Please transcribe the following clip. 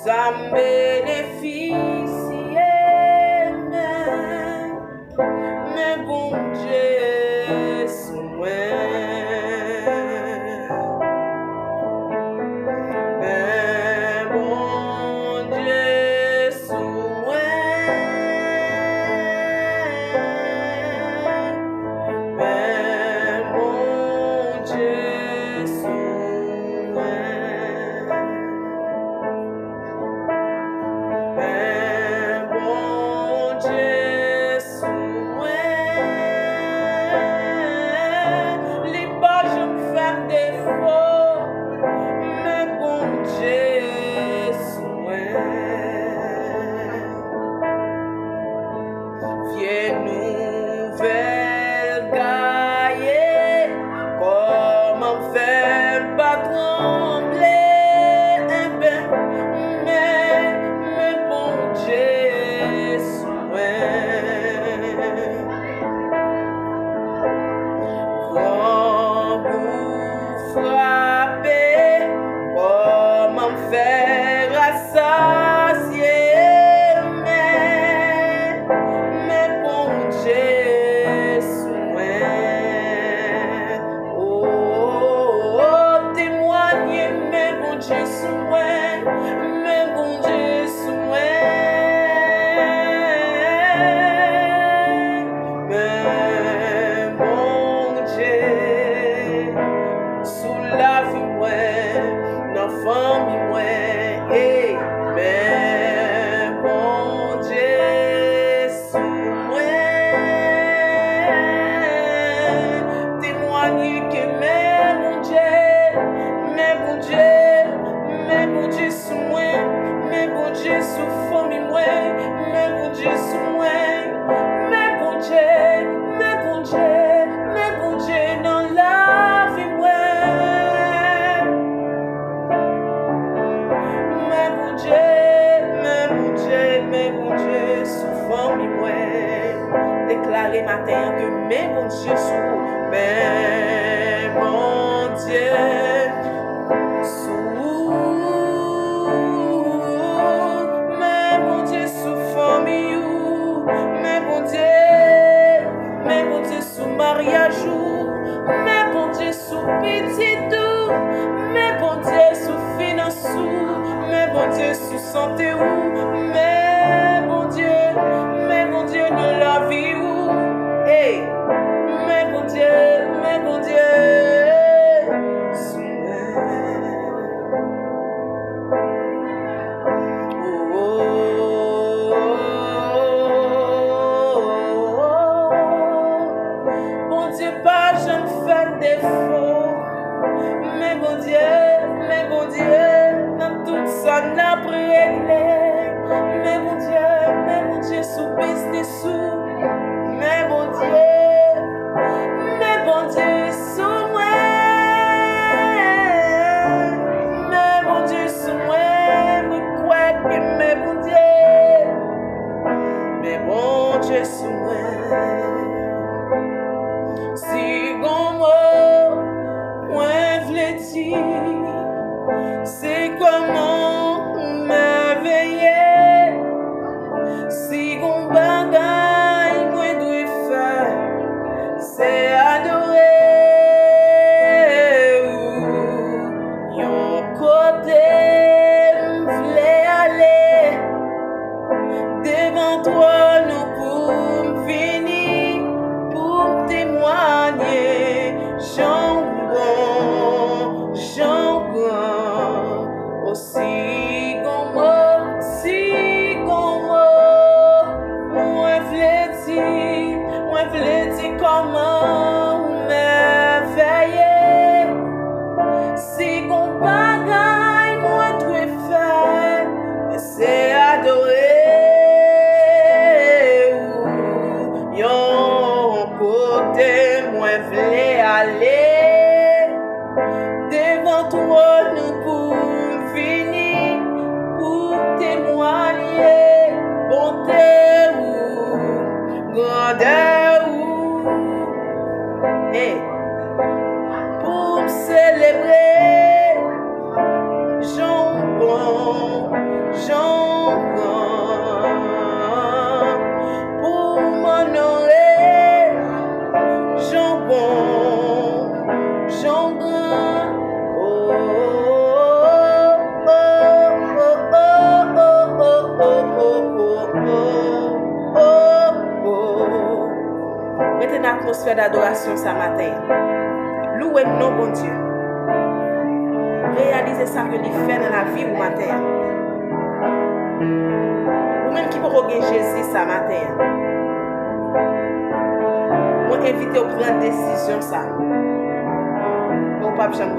San beneficye men, men bonje. Dje sou mwen, men pou Dje sou fomi mwen, men pou Dje sou mwen, men pou Dje, men pou Dje, men pou Dje nan la vi mwen. Men pou Dje, men pou Dje, men pou Dje sou fomi mwen, deklare mater ke men pou Dje sou mwen, men pou Dje. Sous petit tout, mais bon Dieu sous finance, mais bon Dieu sous santé où, mais bon Dieu. Just away. Valeu! oh, oh. Une atmosphère d'adoration ce matin. Louez nos bon Dieu. Réalisez ça que lui fait dans la vie ou matin. Ou même qui pour Jésus ce matin. Moi, invite au prendre décision ça. Mon pape, j'aime